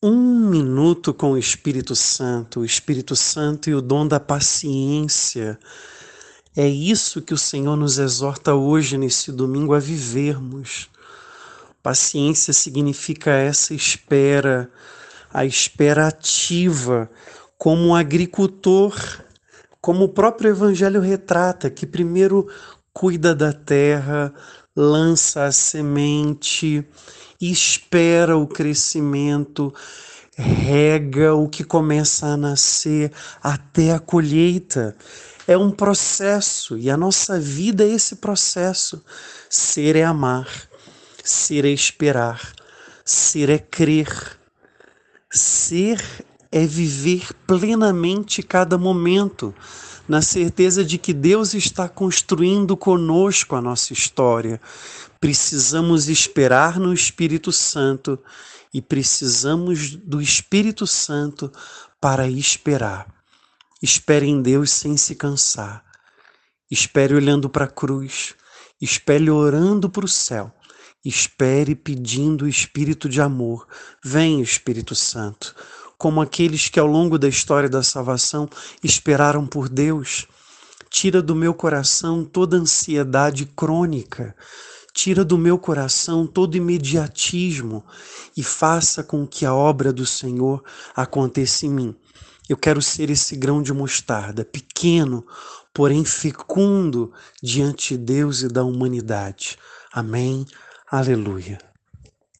Um minuto com o Espírito Santo, o Espírito Santo e o dom da paciência. É isso que o Senhor nos exorta hoje, nesse domingo, a vivermos. Paciência significa essa espera, a espera ativa, como um agricultor, como o próprio Evangelho retrata, que primeiro cuida da terra, lança a semente espera o crescimento, rega o que começa a nascer até a colheita. É um processo e a nossa vida é esse processo. Ser é amar, ser é esperar, ser é crer. Ser é viver plenamente cada momento, na certeza de que Deus está construindo conosco a nossa história. Precisamos esperar no Espírito Santo e precisamos do Espírito Santo para esperar. Espere em Deus sem se cansar. Espere olhando para a cruz. Espere orando para o céu. Espere pedindo o Espírito de amor. Vem, Espírito Santo como aqueles que ao longo da história da salvação esperaram por Deus. Tira do meu coração toda ansiedade crônica, tira do meu coração todo imediatismo e faça com que a obra do Senhor aconteça em mim. Eu quero ser esse grão de mostarda, pequeno, porém fecundo diante de Deus e da humanidade. Amém. Aleluia.